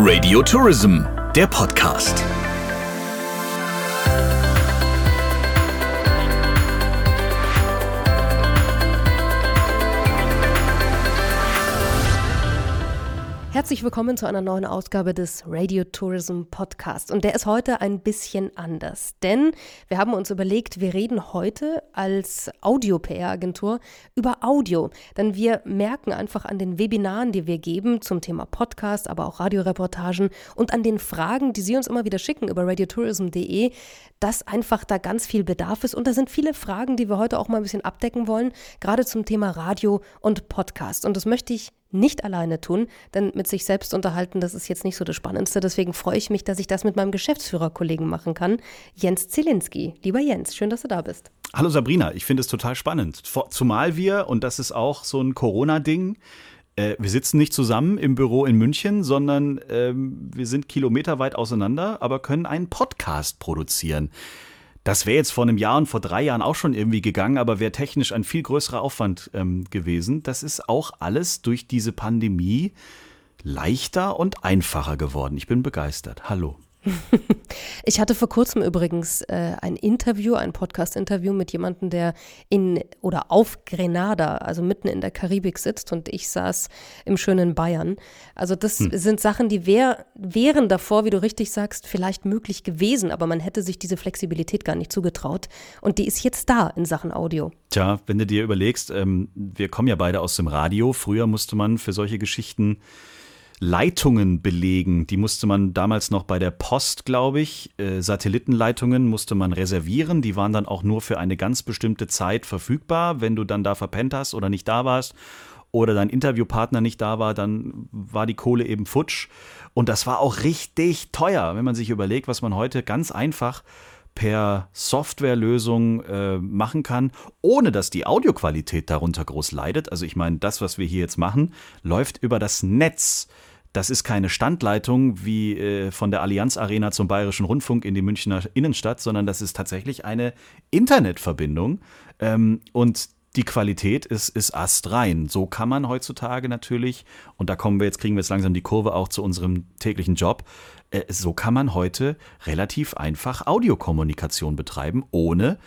Radio Tourism, der Podcast. Herzlich willkommen zu einer neuen Ausgabe des Radio Tourism Podcast. Und der ist heute ein bisschen anders, denn wir haben uns überlegt, wir reden heute als Audio-PR-Agentur über Audio. Denn wir merken einfach an den Webinaren, die wir geben zum Thema Podcast, aber auch Radioreportagen und an den Fragen, die Sie uns immer wieder schicken über radiotourism.de, dass einfach da ganz viel Bedarf ist. Und da sind viele Fragen, die wir heute auch mal ein bisschen abdecken wollen, gerade zum Thema Radio und Podcast. Und das möchte ich nicht alleine tun, denn mit sich selbst unterhalten, das ist jetzt nicht so das Spannendste. Deswegen freue ich mich, dass ich das mit meinem Geschäftsführerkollegen machen kann, Jens Zielinski. Lieber Jens, schön, dass du da bist. Hallo Sabrina, ich finde es total spannend. Zumal wir, und das ist auch so ein Corona-Ding, äh, wir sitzen nicht zusammen im Büro in München, sondern ähm, wir sind kilometerweit auseinander, aber können einen Podcast produzieren. Das wäre jetzt vor einem Jahr und vor drei Jahren auch schon irgendwie gegangen, aber wäre technisch ein viel größerer Aufwand ähm, gewesen. Das ist auch alles durch diese Pandemie leichter und einfacher geworden. Ich bin begeistert. Hallo. Ich hatte vor kurzem übrigens äh, ein Interview, ein Podcast-Interview mit jemandem, der in oder auf Grenada, also mitten in der Karibik sitzt und ich saß im schönen Bayern. Also das hm. sind Sachen, die wär, wären davor, wie du richtig sagst, vielleicht möglich gewesen, aber man hätte sich diese Flexibilität gar nicht zugetraut und die ist jetzt da in Sachen Audio. Tja, wenn du dir überlegst, ähm, wir kommen ja beide aus dem Radio. Früher musste man für solche Geschichten Leitungen belegen. Die musste man damals noch bei der Post, glaube ich, äh, Satellitenleitungen musste man reservieren. Die waren dann auch nur für eine ganz bestimmte Zeit verfügbar. Wenn du dann da verpennt hast oder nicht da warst oder dein Interviewpartner nicht da war, dann war die Kohle eben futsch. Und das war auch richtig teuer, wenn man sich überlegt, was man heute ganz einfach per Softwarelösung äh, machen kann, ohne dass die Audioqualität darunter groß leidet. Also ich meine, das, was wir hier jetzt machen, läuft über das Netz. Das ist keine Standleitung wie äh, von der Allianz Arena zum Bayerischen Rundfunk in die Münchner Innenstadt, sondern das ist tatsächlich eine Internetverbindung. Ähm, und die Qualität ist, ist astrein. So kann man heutzutage natürlich, und da kommen wir jetzt, kriegen wir jetzt langsam die Kurve auch zu unserem täglichen Job, äh, so kann man heute relativ einfach Audiokommunikation betreiben, ohne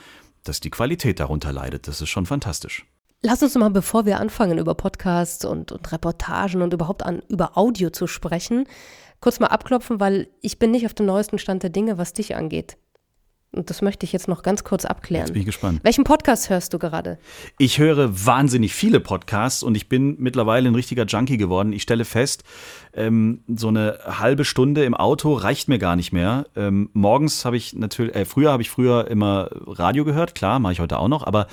dass die Qualität darunter leidet. Das ist schon fantastisch. Lass uns mal, bevor wir anfangen, über Podcasts und, und Reportagen und überhaupt an, über Audio zu sprechen, kurz mal abklopfen, weil ich bin nicht auf dem neuesten Stand der Dinge, was dich angeht. Und das möchte ich jetzt noch ganz kurz abklären. Jetzt bin ich gespannt. Welchen Podcast hörst du gerade? Ich höre wahnsinnig viele Podcasts und ich bin mittlerweile ein richtiger Junkie geworden. Ich stelle fest, ähm, so eine halbe Stunde im Auto reicht mir gar nicht mehr. Ähm, morgens habe ich natürlich, äh, früher habe ich früher immer Radio gehört, klar, mache ich heute auch noch, aber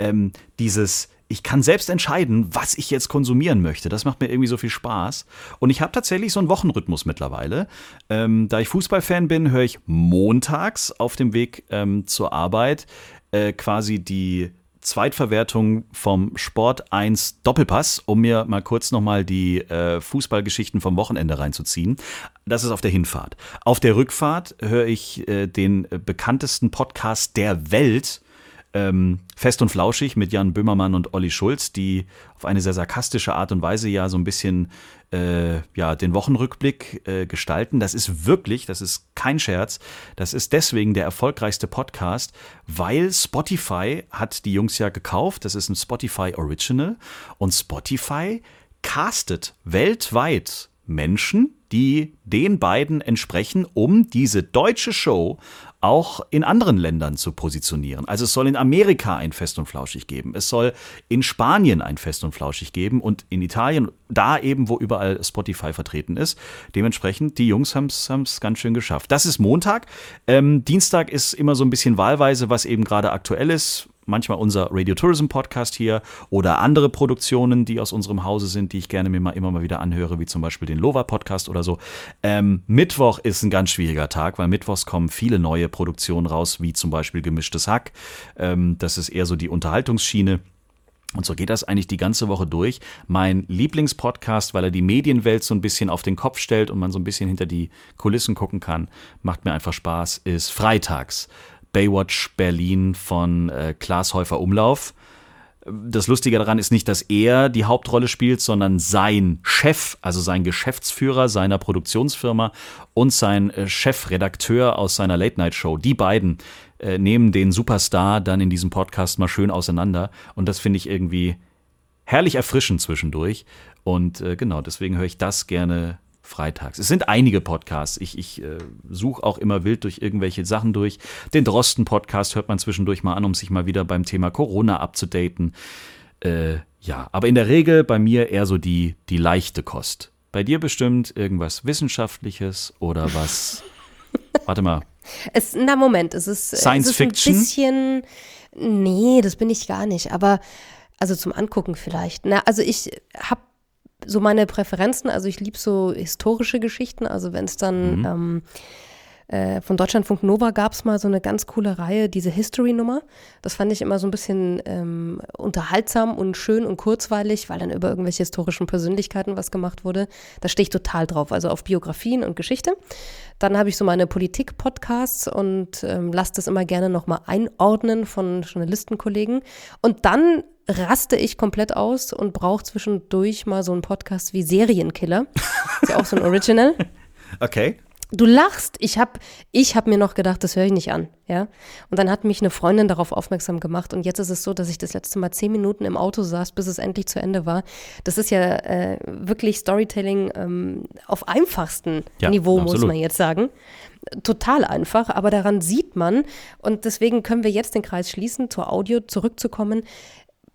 ähm, dieses ich kann selbst entscheiden, was ich jetzt konsumieren möchte. Das macht mir irgendwie so viel Spaß. Und ich habe tatsächlich so einen Wochenrhythmus mittlerweile. Ähm, da ich Fußballfan bin, höre ich montags auf dem Weg ähm, zur Arbeit äh, quasi die Zweitverwertung vom Sport 1 Doppelpass, um mir mal kurz nochmal die äh, Fußballgeschichten vom Wochenende reinzuziehen. Das ist auf der Hinfahrt. Auf der Rückfahrt höre ich äh, den bekanntesten Podcast der Welt ähm, Fest und Flauschig mit Jan Böhmermann und Olli Schulz, die auf eine sehr sarkastische Art und Weise ja so ein bisschen äh, ja, den Wochenrückblick äh, gestalten. Das ist wirklich, das ist kein Scherz, das ist deswegen der erfolgreichste Podcast, weil Spotify hat die Jungs ja gekauft, das ist ein Spotify Original und Spotify castet weltweit Menschen, die den beiden entsprechen, um diese deutsche Show auch in anderen Ländern zu positionieren. Also es soll in Amerika ein Fest und Flauschig geben, es soll in Spanien ein Fest und Flauschig geben und in Italien, da eben, wo überall Spotify vertreten ist. Dementsprechend, die Jungs haben es ganz schön geschafft. Das ist Montag. Ähm, Dienstag ist immer so ein bisschen wahlweise, was eben gerade aktuell ist manchmal unser Radio Tourism Podcast hier oder andere Produktionen, die aus unserem Hause sind, die ich gerne mir mal immer mal wieder anhöre, wie zum Beispiel den Lova Podcast oder so. Ähm, Mittwoch ist ein ganz schwieriger Tag, weil Mittwochs kommen viele neue Produktionen raus, wie zum Beispiel Gemischtes Hack. Ähm, das ist eher so die Unterhaltungsschiene. Und so geht das eigentlich die ganze Woche durch. Mein Lieblingspodcast, weil er die Medienwelt so ein bisschen auf den Kopf stellt und man so ein bisschen hinter die Kulissen gucken kann, macht mir einfach Spaß, ist Freitags. Baywatch Berlin von äh, Klaas Häufer Umlauf. Das Lustige daran ist nicht, dass er die Hauptrolle spielt, sondern sein Chef, also sein Geschäftsführer seiner Produktionsfirma und sein äh, Chefredakteur aus seiner Late-Night-Show. Die beiden äh, nehmen den Superstar dann in diesem Podcast mal schön auseinander. Und das finde ich irgendwie herrlich erfrischend zwischendurch. Und äh, genau, deswegen höre ich das gerne freitags. Es sind einige Podcasts. Ich, ich äh, suche auch immer wild durch irgendwelche Sachen durch. Den Drosten-Podcast hört man zwischendurch mal an, um sich mal wieder beim Thema Corona abzudaten. Äh, ja, aber in der Regel bei mir eher so die, die leichte Kost. Bei dir bestimmt irgendwas Wissenschaftliches oder was. Warte mal. Es, na, Moment, es ist, Science es ist Fiction? ein bisschen. Nee, das bin ich gar nicht. Aber, also zum Angucken vielleicht. Na, also ich habe so meine Präferenzen. Also ich liebe so historische Geschichten. Also wenn es dann Mhm. ähm, äh, von Deutschlandfunk Nova gab es mal so eine ganz coole Reihe, diese History-Nummer. Das fand ich immer so ein bisschen ähm, unterhaltsam und schön und kurzweilig, weil dann über irgendwelche historischen Persönlichkeiten was gemacht wurde. Da stehe ich total drauf, also auf Biografien und Geschichte. Dann habe ich so meine Politik-Podcasts und ähm, lasse das immer gerne nochmal einordnen von Journalistenkollegen. Und dann raste ich komplett aus und brauche zwischendurch mal so einen Podcast wie Serienkiller. Ist ja auch so ein Original. Okay. Du lachst. Ich habe ich hab mir noch gedacht, das höre ich nicht an. Ja? Und dann hat mich eine Freundin darauf aufmerksam gemacht. Und jetzt ist es so, dass ich das letzte Mal zehn Minuten im Auto saß, bis es endlich zu Ende war. Das ist ja äh, wirklich Storytelling ähm, auf einfachstem Ja, Niveau, muss absolut. man jetzt sagen. Total einfach, aber daran sieht man, und deswegen können wir jetzt den Kreis schließen, zur Audio zurückzukommen,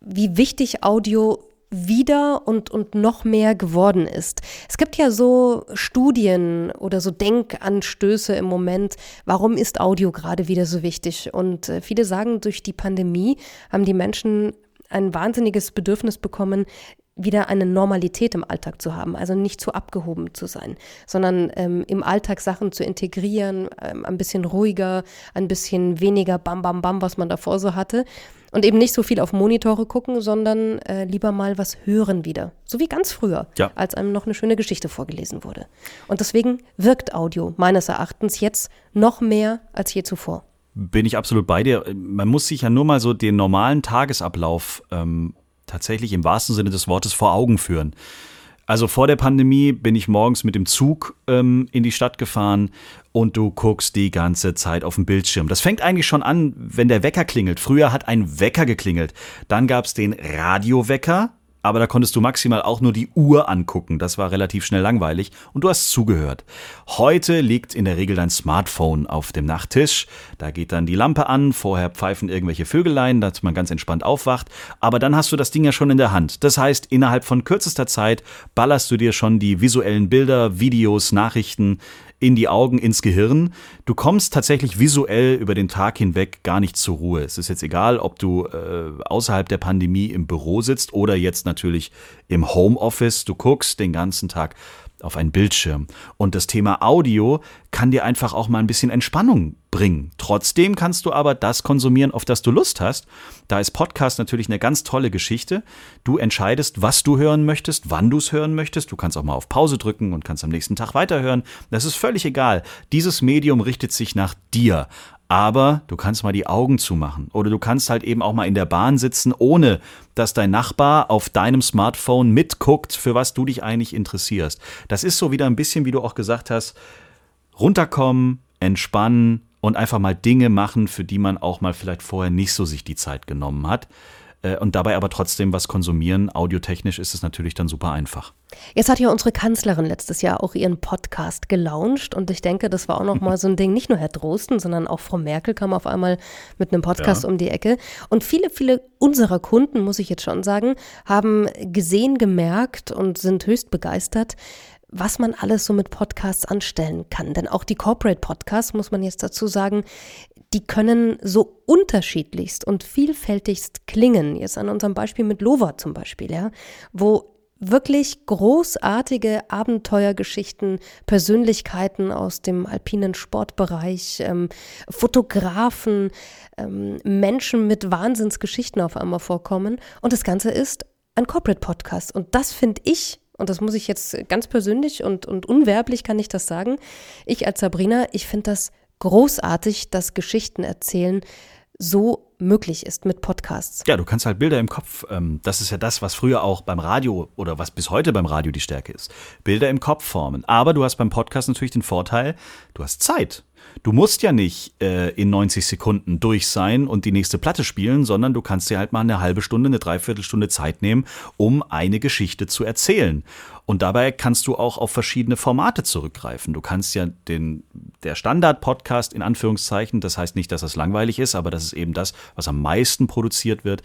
wie wichtig Audio wieder und, und noch mehr geworden ist. Es gibt ja so Studien oder so Denkanstöße im Moment, warum ist Audio gerade wieder so wichtig? Und äh, viele sagen, durch die Pandemie haben die Menschen ein wahnsinniges Bedürfnis bekommen, wieder eine Normalität im Alltag zu haben, also nicht zu abgehoben zu sein, sondern ähm, im Alltag Sachen zu integrieren, ähm, ein bisschen ruhiger, ein bisschen weniger Bam Bam Bam, was man davor so hatte und eben nicht so viel auf Monitore gucken, sondern äh, lieber mal was hören wieder, so wie ganz früher, Ja. als einem noch eine schöne Geschichte vorgelesen wurde. Und deswegen wirkt Audio meines Erachtens jetzt noch mehr als je zuvor. Bin ich absolut bei dir. Man muss sich ja nur mal so den normalen Tagesablauf ähm, tatsächlich im wahrsten Sinne des Wortes vor Augen führen. Also vor der Pandemie bin ich morgens mit dem Zug ähm, in die Stadt gefahren und du guckst die ganze Zeit auf den Bildschirm. Das fängt eigentlich schon an, wenn der Wecker klingelt. Früher hat ein Wecker geklingelt. Dann gab es den Radiowecker, aber da konntest du maximal auch nur die Uhr angucken. Das war relativ schnell langweilig und du hast zugehört. Heute liegt in der Regel dein Smartphone auf dem Nachttisch. Da geht dann die Lampe an, vorher pfeifen irgendwelche Vögelein, dass man ganz entspannt aufwacht. Aber dann hast du das Ding ja schon in der Hand. Das heißt, innerhalb von kürzester Zeit ballerst du dir schon die visuellen Bilder, Videos, Nachrichten in die Augen, ins Gehirn. Du kommst tatsächlich visuell über den Tag hinweg gar nicht zur Ruhe. Es ist jetzt egal, ob du äh, außerhalb der Pandemie im Büro sitzt oder jetzt natürlich im Homeoffice. Du guckst den ganzen Tag auf einen Bildschirm. Und das Thema Audio kann dir einfach auch mal ein bisschen Entspannung bringen. Trotzdem kannst du aber das konsumieren, auf das du Lust hast. Da ist Podcast natürlich eine ganz tolle Geschichte. Du entscheidest, was du hören möchtest, wann du es hören möchtest. Du kannst auch mal auf Pause drücken und kannst am nächsten Tag weiterhören. Das ist völlig egal. Dieses Medium richtet sich nach dir. Aber du kannst mal die Augen zumachen. Oder du kannst halt eben auch mal in der Bahn sitzen, ohne dass dein Nachbar auf deinem Smartphone mitguckt, für was du dich eigentlich interessierst. Das ist so wieder ein bisschen, wie du auch gesagt hast, runterkommen, entspannen und einfach mal Dinge machen, für die man auch mal vielleicht vorher nicht so sich die Zeit genommen hat. Äh, Und dabei aber trotzdem was konsumieren. Audiotechnisch ist es natürlich dann super einfach. Jetzt hat ja unsere Kanzlerin letztes Jahr auch ihren Podcast gelauncht und ich denke, das war auch noch mal so ein Ding. Nicht nur Herr Drosten, sondern auch Frau Merkel kam auf einmal mit einem Podcast Ja. um die Ecke. Und viele, viele unserer Kunden, muss ich jetzt schon sagen, haben gesehen, gemerkt und sind höchst begeistert, was man alles so mit Podcasts anstellen kann. Denn auch die Corporate Podcasts, muss man jetzt dazu sagen, die können so unterschiedlichst und vielfältigst klingen. Jetzt an unserem Beispiel mit Lova zum Beispiel, ja, wo wirklich großartige Abenteuergeschichten, Persönlichkeiten aus dem alpinen Sportbereich, ähm, Fotografen, ähm, Menschen mit Wahnsinnsgeschichten auf einmal vorkommen. Und das Ganze ist ein Corporate Podcast. Und das finde ich, und das muss ich jetzt ganz persönlich und, und unwerblich kann ich das sagen, ich als Sabrina, ich finde das großartig, dass Geschichten erzählen so möglich ist mit Podcasts. Ja, du kannst halt Bilder im Kopf, ähm, das ist ja das, was früher auch beim Radio oder was bis heute beim Radio die Stärke ist. Bilder im Kopf formen. Aber du hast beim Podcast natürlich den Vorteil, du hast Zeit. Du musst ja nicht äh, in 90 Sekunden durch sein und die nächste Platte spielen, sondern du kannst dir halt mal eine halbe Stunde, eine Dreiviertelstunde Zeit nehmen, um eine Geschichte zu erzählen. Und dabei kannst du auch auf verschiedene Formate zurückgreifen. Du kannst ja den, der Standard-Podcast in Anführungszeichen, das heißt nicht, dass das langweilig ist, aber das ist eben das, was am meisten produziert wird,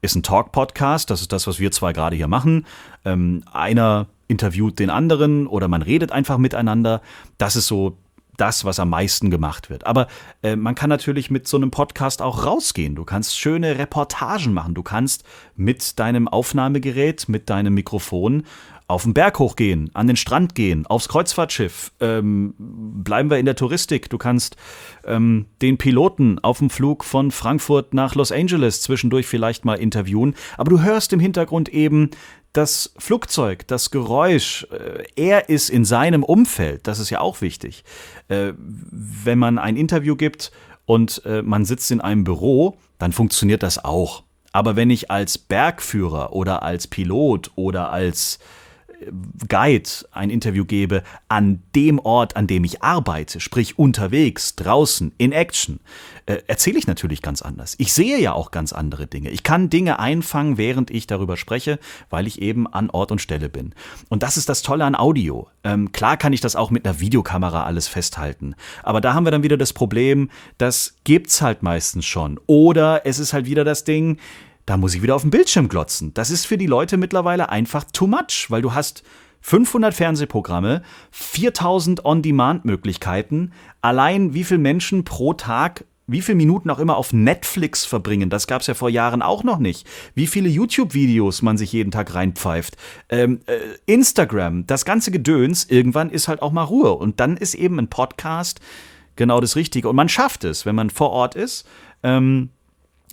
ist ein Talk-Podcast. Das ist das, was wir zwei gerade hier machen. Ähm, einer interviewt den anderen oder man redet einfach miteinander. Das ist so das, was am meisten gemacht wird. Aber äh, man kann natürlich mit so einem Podcast auch rausgehen. Du kannst schöne Reportagen machen. Du kannst mit deinem Aufnahmegerät, mit deinem Mikrofon auf den Berg hochgehen, an den Strand gehen, aufs Kreuzfahrtschiff. Ähm, bleiben wir in der Touristik. Du kannst ähm, den Piloten auf dem Flug von Frankfurt nach Los Angeles zwischendurch vielleicht mal interviewen. Aber du hörst im Hintergrund eben das Flugzeug, das Geräusch, äh, er ist in seinem Umfeld, das ist ja auch wichtig. Äh, wenn man ein Interview gibt und äh, man sitzt in einem Büro, dann funktioniert das auch. Aber wenn ich als Bergführer oder als Pilot oder als Guide ein Interview gebe an dem Ort, an dem ich arbeite, sprich unterwegs, draußen, in Action, äh, erzähle ich natürlich ganz anders. Ich sehe ja auch ganz andere Dinge. Ich kann Dinge einfangen, während ich darüber spreche, weil ich eben an Ort und Stelle bin. Und das ist das Tolle an Audio. Ähm, klar kann ich das auch mit einer Videokamera alles festhalten. Aber da haben wir dann wieder das Problem, das gibt's halt meistens schon. Oder es ist halt wieder das Ding, da muss ich wieder auf den Bildschirm glotzen. Das ist für die Leute mittlerweile einfach too much, weil du hast 500 Fernsehprogramme, 4000 On-Demand-Möglichkeiten. Allein wie viele Menschen pro Tag wie viele Minuten auch immer auf Netflix verbringen. Das gab es ja vor Jahren auch noch nicht. Wie viele YouTube-Videos man sich jeden Tag reinpfeift. Ähm, äh, Instagram, das ganze Gedöns, irgendwann ist halt auch mal Ruhe. Und dann ist eben ein Podcast genau das Richtige. Und man schafft es, wenn man vor Ort ist, ähm,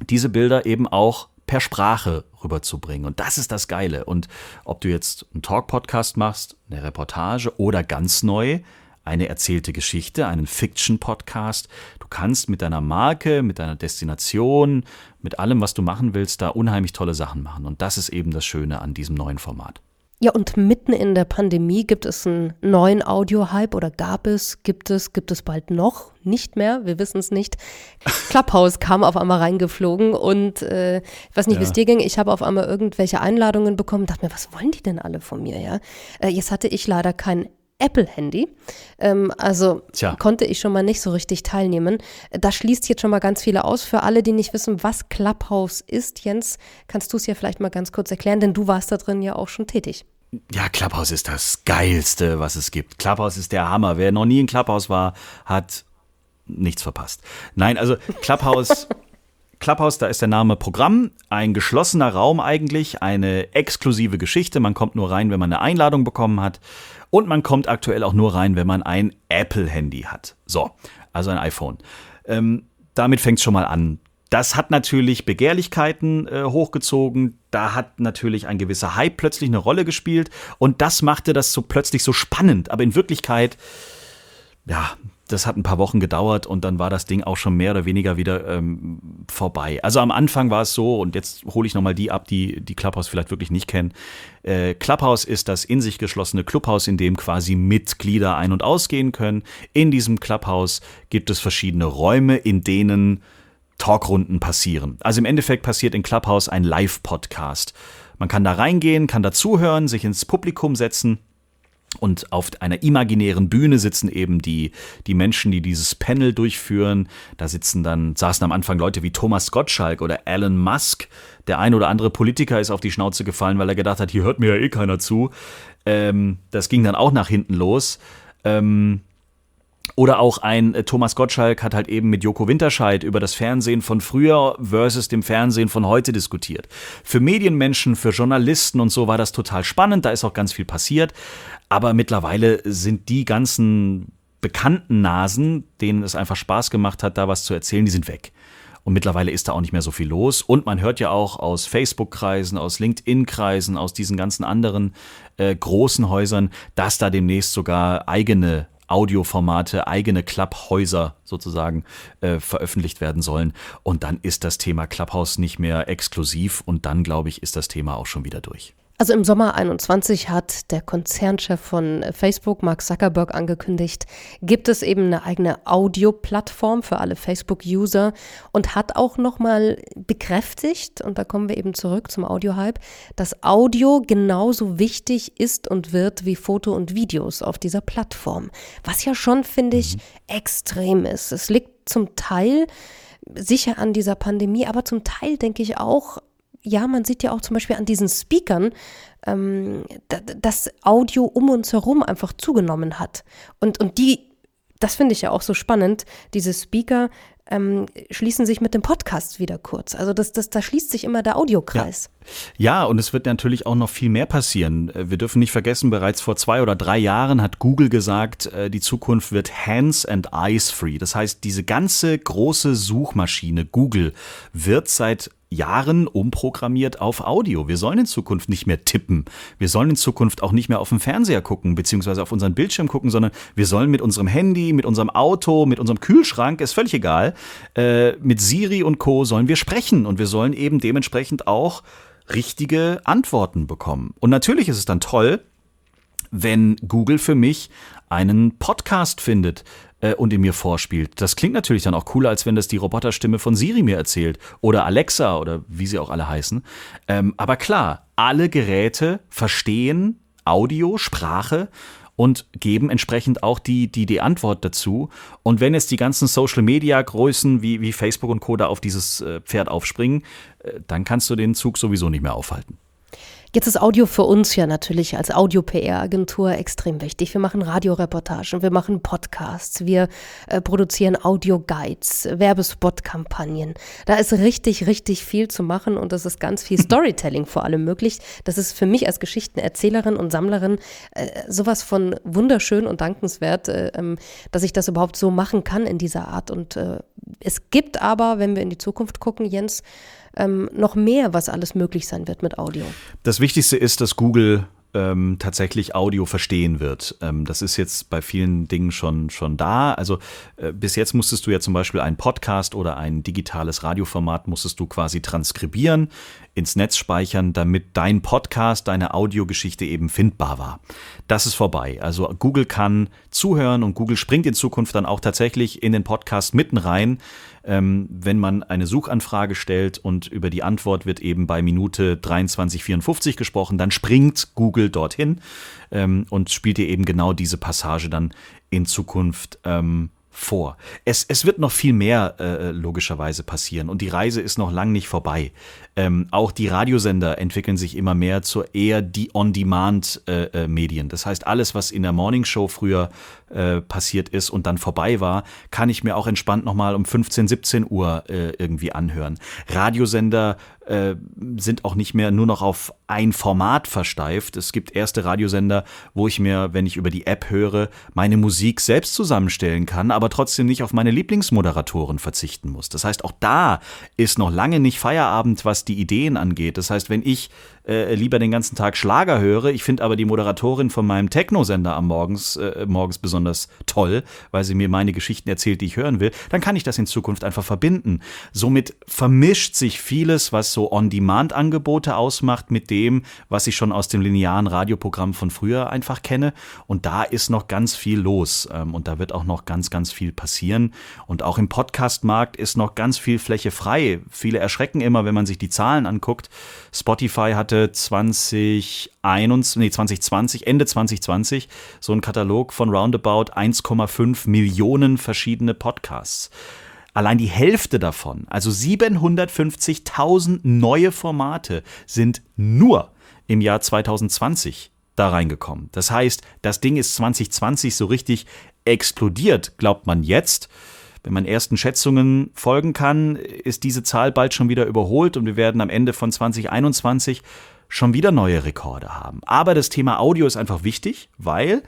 diese Bilder eben auch per Sprache rüberzubringen. Und das ist das Geile. Und ob du jetzt einen Talk-Podcast machst, eine Reportage oder ganz neu eine erzählte Geschichte, einen Fiction-Podcast, du kannst mit deiner Marke, mit deiner Destination, mit allem, was du machen willst, da unheimlich tolle Sachen machen. Und das ist eben das Schöne an diesem neuen Format. Ja, und mitten in der Pandemie gibt es einen neuen Audio-Hype oder gab es, gibt es, gibt es bald noch, nicht mehr, wir wissen es nicht. Clubhouse kam auf einmal reingeflogen und äh, ich weiß nicht, ja. wie es dir ging, ich habe auf einmal irgendwelche Einladungen bekommen, dachte mir, was wollen die denn alle von mir, ja? Äh, jetzt hatte ich leider kein Apple-Handy. Ähm, also Tja. konnte ich schon mal nicht so richtig teilnehmen. Das schließt jetzt schon mal ganz viele aus. Für alle, die nicht wissen, was Clubhouse ist, Jens, kannst du es ja vielleicht mal ganz kurz erklären, denn du warst da drin ja auch schon tätig. Ja, Clubhouse ist das Geilste, was es gibt. Clubhouse ist der Hammer. Wer noch nie in Clubhouse war, hat nichts verpasst. Nein, also Clubhouse. Clubhouse, da ist der Name Programm, ein geschlossener Raum eigentlich, eine exklusive Geschichte. Man kommt nur rein, wenn man eine Einladung bekommen hat. Und man kommt aktuell auch nur rein, wenn man ein Apple-Handy hat. So, also ein iPhone. Ähm, damit fängt es schon mal an. Das hat natürlich Begehrlichkeiten äh, hochgezogen. Da hat natürlich ein gewisser Hype plötzlich eine Rolle gespielt. Und das machte das so plötzlich so spannend. Aber in Wirklichkeit, ja, das hat ein paar Wochen gedauert und dann war das Ding auch schon mehr oder weniger wieder ähm, vorbei. Also am Anfang war es so, und jetzt hole ich nochmal die ab, die die Clubhouse vielleicht wirklich nicht kennen. Äh, Clubhouse ist das in sich geschlossene Clubhaus, in dem quasi Mitglieder ein- und ausgehen können. In diesem Clubhouse gibt es verschiedene Räume, in denen Talkrunden passieren. Also im Endeffekt passiert in Clubhouse ein Live-Podcast. Man kann da reingehen, kann dazuhören, sich ins Publikum setzen. Und auf einer imaginären Bühne sitzen eben die, die Menschen, die dieses Panel durchführen. Da sitzen dann, saßen am Anfang Leute wie Thomas Gottschalk oder Elon Musk. Der ein oder andere Politiker ist auf die Schnauze gefallen, weil er gedacht hat, hier hört mir ja eh keiner zu. Ähm, das ging dann auch nach hinten los. Ähm, oder auch ein äh, Thomas Gottschalk hat halt eben mit Joko Winterscheid über das Fernsehen von früher versus dem Fernsehen von heute diskutiert. Für Medienmenschen, für Journalisten und so war das total spannend, da ist auch ganz viel passiert. Aber mittlerweile sind die ganzen bekannten Nasen, denen es einfach Spaß gemacht hat, da was zu erzählen, die sind weg. Und mittlerweile ist da auch nicht mehr so viel los. Und man hört ja auch aus Facebook-Kreisen, aus LinkedIn-Kreisen, aus diesen ganzen anderen äh, großen Häusern, dass da demnächst sogar eigene Audioformate, eigene Clubhäuser sozusagen äh, veröffentlicht werden sollen. Und dann ist das Thema Clubhouse nicht mehr exklusiv und dann, glaube ich, ist das Thema auch schon wieder durch. Also im Sommer 21 hat der Konzernchef von Facebook, Mark Zuckerberg, angekündigt, gibt es eben eine eigene Audioplattform für alle Facebook-User und hat auch nochmal bekräftigt, und da kommen wir eben zurück zum Audio-Hype, dass Audio genauso wichtig ist und wird wie Foto und Videos auf dieser Plattform. Was ja schon, finde ich, mhm. extrem ist. Es liegt zum Teil sicher an dieser Pandemie, aber zum Teil denke ich auch ja, man sieht ja auch zum Beispiel an diesen Speakern, ähm, dass Audio um uns herum einfach zugenommen hat. Und, und die, das finde ich ja auch so spannend, diese Speaker ähm, schließen sich mit dem Podcast wieder kurz. Also das, das, da schließt sich immer der Audiokreis. Ja. ja, und es wird natürlich auch noch viel mehr passieren. Wir dürfen nicht vergessen, bereits vor zwei oder drei Jahren hat Google gesagt, äh, die Zukunft wird Hands and Eyes Free. Das heißt, diese ganze große Suchmaschine Google wird seit Jahren umprogrammiert auf Audio. Wir sollen in Zukunft nicht mehr tippen. Wir sollen in Zukunft auch nicht mehr auf den Fernseher gucken, beziehungsweise auf unseren Bildschirm gucken, sondern wir sollen mit unserem Handy, mit unserem Auto, mit unserem Kühlschrank, ist völlig egal, äh, mit Siri und Co. sollen wir sprechen und wir sollen eben dementsprechend auch richtige Antworten bekommen. Und natürlich ist es dann toll, wenn Google für mich einen Podcast findet, äh, und in mir vorspielt. Das klingt natürlich dann auch cooler, als wenn das die Roboterstimme von Siri mir erzählt oder Alexa oder wie sie auch alle heißen. Ähm, aber klar, alle Geräte verstehen Audio, Sprache und geben entsprechend auch die, die, die Antwort dazu. Und wenn jetzt die ganzen Social-Media-Größen wie, wie Facebook und Co. da auf dieses äh, Pferd aufspringen, äh, dann kannst du den Zug sowieso nicht mehr aufhalten. Jetzt ist Audio für uns ja natürlich als Audio-PR-Agentur extrem wichtig. Wir machen Radioreportagen, wir machen Podcasts, wir äh, produzieren Audio-Guides, Werbespot-Kampagnen. Da ist richtig, richtig viel zu machen und es ist ganz viel Storytelling vor allem möglich. Das ist für mich als Geschichtenerzählerin und Sammlerin äh, sowas von wunderschön und dankenswert, äh, ähm, dass ich das überhaupt so machen kann in dieser Art. Und äh, es gibt aber, wenn wir in die Zukunft gucken, Jens, ähm, noch mehr, was alles möglich sein wird mit Audio. Das Wichtigste ist, dass Google ähm, tatsächlich Audio verstehen wird. Ähm, das ist jetzt bei vielen Dingen schon, schon da. Also äh, bis jetzt musstest du ja zum Beispiel einen Podcast oder ein digitales Radioformat musstest du quasi transkribieren, ins Netz speichern, damit dein Podcast, deine Audiogeschichte eben findbar war. Das ist vorbei. Also Google kann zuhören und Google springt in Zukunft dann auch tatsächlich in den Podcast mitten rein ähm, wenn man eine Suchanfrage stellt und über die Antwort wird eben bei Minute 23,54 gesprochen, dann springt Google dorthin ähm, und spielt dir eben genau diese Passage dann in Zukunft ähm, vor. Es, es wird noch viel mehr äh, logischerweise passieren und die Reise ist noch lang nicht vorbei. Ähm, auch die Radiosender entwickeln sich immer mehr zu eher die On-Demand-Medien. Äh, äh, das heißt, alles, was in der Morningshow früher äh, passiert ist und dann vorbei war, kann ich mir auch entspannt nochmal um 15, 17 Uhr äh, irgendwie anhören. Radiosender sind auch nicht mehr nur noch auf ein Format versteift. Es gibt erste Radiosender, wo ich mir, wenn ich über die App höre, meine Musik selbst zusammenstellen kann, aber trotzdem nicht auf meine Lieblingsmoderatoren verzichten muss. Das heißt, auch da ist noch lange nicht Feierabend, was die Ideen angeht. Das heißt, wenn ich äh, lieber den ganzen Tag Schlager höre. Ich finde aber die Moderatorin von meinem Techno-Sender am Morgens, äh, morgens besonders toll, weil sie mir meine Geschichten erzählt, die ich hören will. Dann kann ich das in Zukunft einfach verbinden. Somit vermischt sich vieles, was so On-Demand-Angebote ausmacht, mit dem, was ich schon aus dem linearen Radioprogramm von früher einfach kenne. Und da ist noch ganz viel los. Ähm, und da wird auch noch ganz, ganz viel passieren. Und auch im Podcast-Markt ist noch ganz viel Fläche frei. Viele erschrecken immer, wenn man sich die Zahlen anguckt. Spotify hatte hatte 2021, nee, 2020, Ende 2020 so ein Katalog von roundabout 1,5 Millionen verschiedene Podcasts. Allein die Hälfte davon, also 750.000 neue Formate, sind nur im Jahr 2020 da reingekommen. Das heißt, das Ding ist 2020 so richtig explodiert, glaubt man jetzt. Wenn man ersten Schätzungen folgen kann, ist diese Zahl bald schon wieder überholt und wir werden am Ende von 2021 schon wieder neue Rekorde haben. Aber das Thema Audio ist einfach wichtig, weil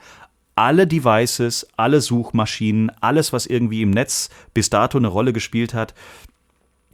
alle Devices, alle Suchmaschinen, alles, was irgendwie im Netz bis dato eine Rolle gespielt hat,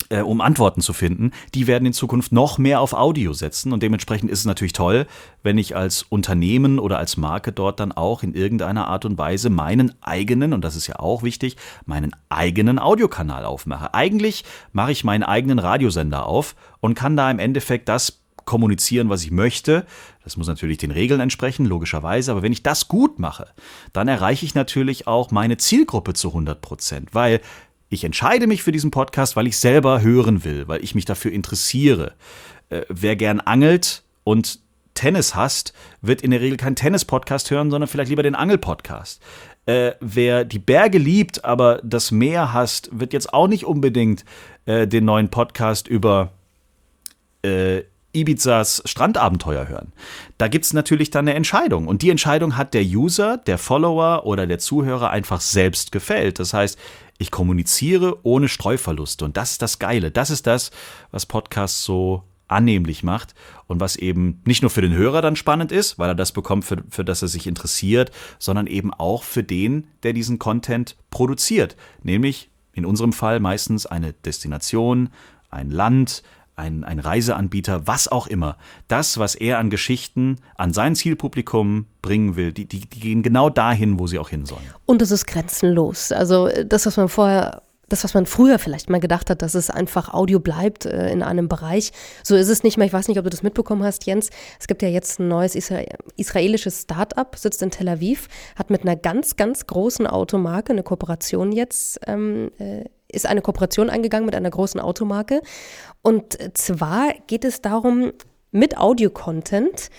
äh, um Antworten zu finden, die werden in Zukunft noch mehr auf Audio setzen. Und dementsprechend ist es natürlich toll, wenn ich als Unternehmen oder als Marke dort dann auch in irgendeiner Art und Weise meinen eigenen, und das ist ja auch wichtig, meinen eigenen Audiokanal aufmache. Eigentlich mache ich meinen eigenen Radiosender auf und kann da im Endeffekt das kommunizieren, was ich möchte. Das muss natürlich den Regeln entsprechen, logischerweise. Aber wenn ich das gut mache, dann erreiche ich natürlich auch meine Zielgruppe zu 100 Prozent, weil ich entscheide mich für diesen Podcast, weil ich selber hören will, weil ich mich dafür interessiere. Äh, wer gern angelt und Tennis hasst, wird in der Regel keinen Tennis-Podcast hören, sondern vielleicht lieber den Angel-Podcast. Äh, wer die Berge liebt, aber das Meer hasst, wird jetzt auch nicht unbedingt äh, den neuen Podcast über äh, Ibizas Strandabenteuer hören. Da gibt es natürlich dann eine Entscheidung. Und die Entscheidung hat der User, der Follower oder der Zuhörer einfach selbst gefällt. Das heißt, ich kommuniziere ohne Streuverluste. Und das ist das Geile. Das ist das, was Podcasts so annehmlich macht und was eben nicht nur für den Hörer dann spannend ist, weil er das bekommt, für, für das er sich interessiert, sondern eben auch für den, der diesen Content produziert. Nämlich in unserem Fall meistens eine Destination, ein Land, ein, ein Reiseanbieter, was auch immer. Das, was er an Geschichten an sein Zielpublikum bringen will, die, die, die gehen genau dahin, wo sie auch hin sollen. Und es ist grenzenlos. Also das, was man vorher das, was man früher vielleicht mal gedacht hat, dass es einfach Audio bleibt äh, in einem Bereich. So ist es nicht mehr. Ich weiß nicht, ob du das mitbekommen hast, Jens. Es gibt ja jetzt ein neues Isra israelisches Start-up, sitzt in Tel Aviv, hat mit einer ganz, ganz großen Automarke eine Kooperation jetzt ähm, äh, ist eine Kooperation eingegangen mit einer großen Automarke. Und zwar geht es darum, mit Audio-Content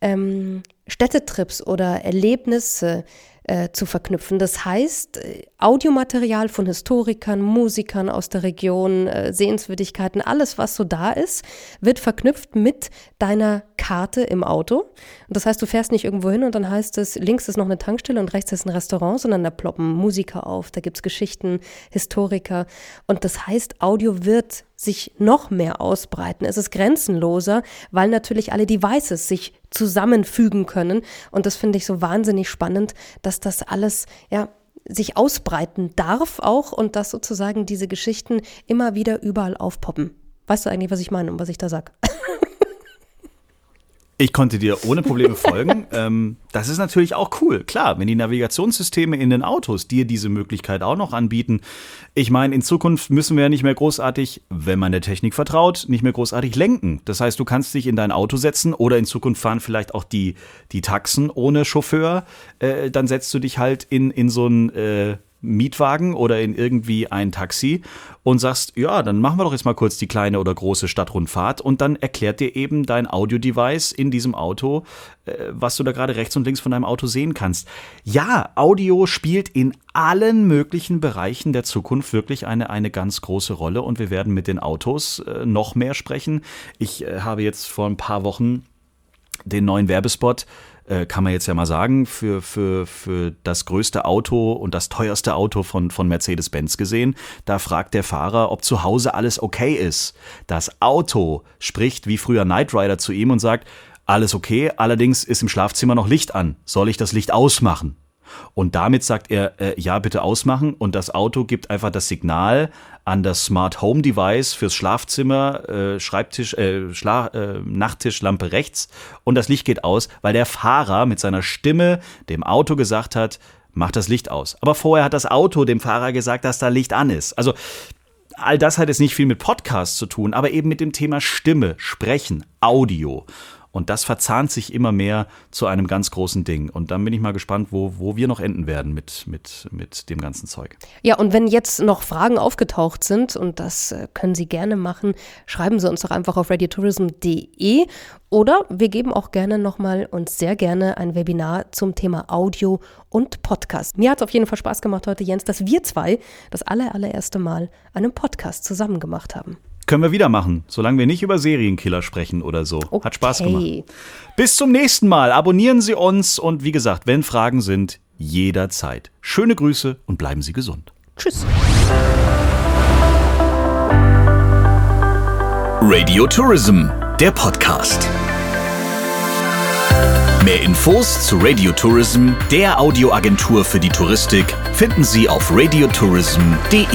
ähm, Städtetrips oder Erlebnisse äh, zu verknüpfen. Das heißt, äh, Audiomaterial von Historikern, Musikern aus der Region, äh, Sehenswürdigkeiten, alles, was so da ist, wird verknüpft mit deiner Karte im Auto. Und das heißt, du fährst nicht irgendwo hin und dann heißt es, links ist noch eine Tankstelle und rechts ist ein Restaurant, sondern da ploppen Musiker auf, da gibt es Geschichten, Historiker. Und das heißt, Audio wird sich noch mehr ausbreiten. Es ist grenzenloser, weil natürlich alle Devices sich zusammenfügen können. Und das finde ich so wahnsinnig spannend, dass das alles, ja, sich ausbreiten darf auch und dass sozusagen diese Geschichten immer wieder überall aufpoppen. Weißt du eigentlich, was ich meine und was ich da sage? Ich konnte dir ohne Probleme folgen. ähm, das ist natürlich auch cool. Klar, wenn die Navigationssysteme in den Autos dir diese Möglichkeit auch noch anbieten. Ich meine, in Zukunft müssen wir ja nicht mehr großartig, wenn man der Technik vertraut, nicht mehr großartig lenken. Das heißt, du kannst dich in dein Auto setzen oder in Zukunft fahren vielleicht auch die, die Taxen ohne Chauffeur. Äh, dann setzt du dich halt in, in so ein äh, Mietwagen oder in irgendwie ein Taxi und sagst, ja, dann machen wir doch jetzt mal kurz die kleine oder große Stadtrundfahrt und dann erklärt dir eben dein Audio-Device in diesem Auto, äh, was du da gerade rechts und links von deinem Auto sehen kannst. Ja, Audio spielt in allen möglichen Bereichen der Zukunft wirklich eine, eine ganz große Rolle und wir werden mit den Autos äh, noch mehr sprechen. Ich äh, habe jetzt vor ein paar Wochen den neuen Werbespot äh, kann man jetzt ja mal sagen, für, für, für das größte Auto und das teuerste Auto von, von Mercedes-Benz gesehen. Da fragt der Fahrer, ob zu Hause alles okay ist. Das Auto spricht wie früher Knight Rider zu ihm und sagt, alles okay, allerdings ist im Schlafzimmer noch Licht an. Soll ich das Licht ausmachen? Und damit sagt er, äh, ja, bitte ausmachen. Und das Auto gibt einfach das Signal an das Smart Home Device fürs Schlafzimmer, äh, Schreibtisch, äh, Schla äh, Nachttischlampe rechts. Und das Licht geht aus, weil der Fahrer mit seiner Stimme dem Auto gesagt hat, mach das Licht aus. Aber vorher hat das Auto dem Fahrer gesagt, dass da Licht an ist. Also all das hat jetzt nicht viel mit Podcast zu tun, aber eben mit dem Thema Stimme, Sprechen, Audio. Und das verzahnt sich immer mehr zu einem ganz großen Ding. Und dann bin ich mal gespannt, wo, wo wir noch enden werden mit, mit, mit dem ganzen Zeug. Ja, und wenn jetzt noch Fragen aufgetaucht sind, und das äh, können Sie gerne machen, schreiben Sie uns doch einfach auf radiotourism.de oder wir geben auch gerne nochmal und sehr gerne ein Webinar zum Thema Audio und Podcast. Mir hat es auf jeden Fall Spaß gemacht heute, Jens, dass wir zwei das aller, allererste Mal einen Podcast zusammen gemacht haben. Können wir wieder machen, solange wir nicht über Serienkiller sprechen oder so. Okay. Hat Spaß gemacht. Bis zum nächsten Mal. Abonnieren Sie uns und wie gesagt, wenn Fragen sind, jederzeit. Schöne Grüße und bleiben Sie gesund. Tschüss. Radio Tourism, der Podcast. Mehr Infos zu Radio Tourism, der Audioagentur für die Touristik, finden Sie auf radiotourism.de.